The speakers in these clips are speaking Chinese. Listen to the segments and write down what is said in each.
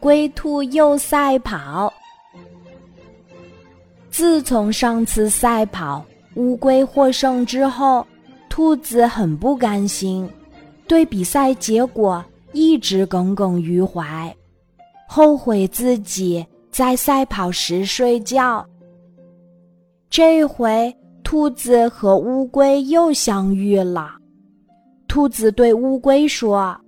龟兔又赛跑。自从上次赛跑乌龟获胜之后，兔子很不甘心，对比赛结果一直耿耿于怀，后悔自己在赛跑时睡觉。这回，兔子和乌龟又相遇了。兔子对乌龟说：“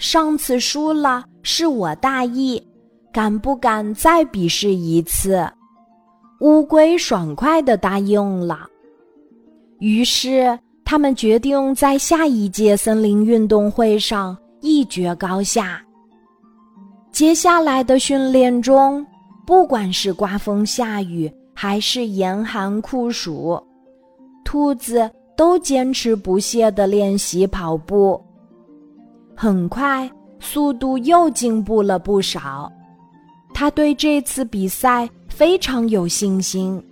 上次输了是我大意，敢不敢再比试一次？”乌龟爽快地答应了。于是，他们决定在下一届森林运动会上一决高下。接下来的训练中，不管是刮风下雨，还是严寒酷暑，兔子都坚持不懈地练习跑步。很快，速度又进步了不少。他对这次比赛非常有信心，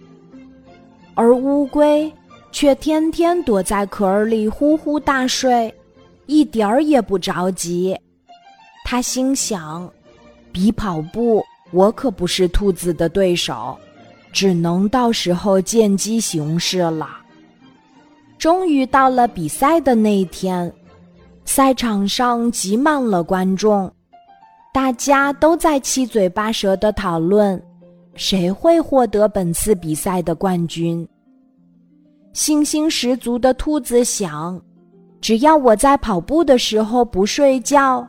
而乌龟却天天躲在壳里呼呼大睡，一点儿也不着急。他心想：比跑步，我可不是兔子的对手。只能到时候见机行事了。终于到了比赛的那一天，赛场上挤满了观众，大家都在七嘴八舌的讨论谁会获得本次比赛的冠军。信心十足的兔子想：只要我在跑步的时候不睡觉，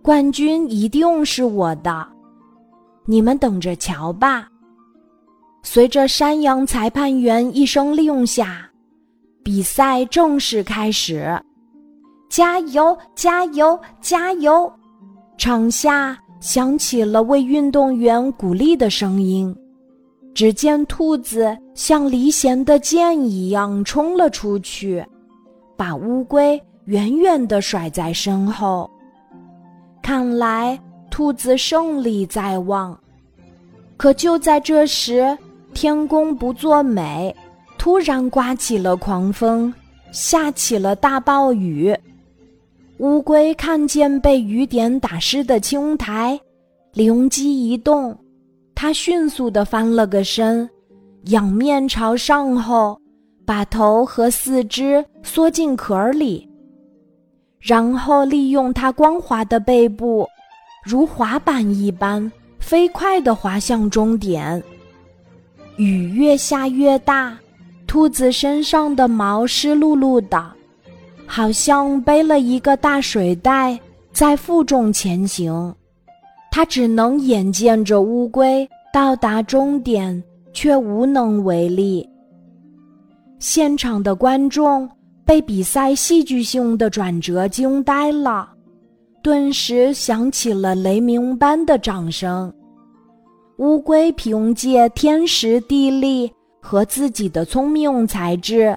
冠军一定是我的。你们等着瞧吧。随着山羊裁判员一声令下，比赛正式开始。加油！加油！加油！场下响起了为运动员鼓励的声音。只见兔子像离弦的箭一样冲了出去，把乌龟远远地甩在身后。看来兔子胜利在望。可就在这时，天公不作美，突然刮起了狂风，下起了大暴雨。乌龟看见被雨点打湿的青苔，灵机一动，它迅速地翻了个身，仰面朝上后，把头和四肢缩进壳里，然后利用它光滑的背部，如滑板一般飞快地滑向终点。雨越下越大，兔子身上的毛湿漉漉的，好像背了一个大水袋在负重前行。它只能眼见着乌龟到达终点，却无能为力。现场的观众被比赛戏剧性的转折惊呆了，顿时响起了雷鸣般的掌声。乌龟凭借天时地利和自己的聪明才智，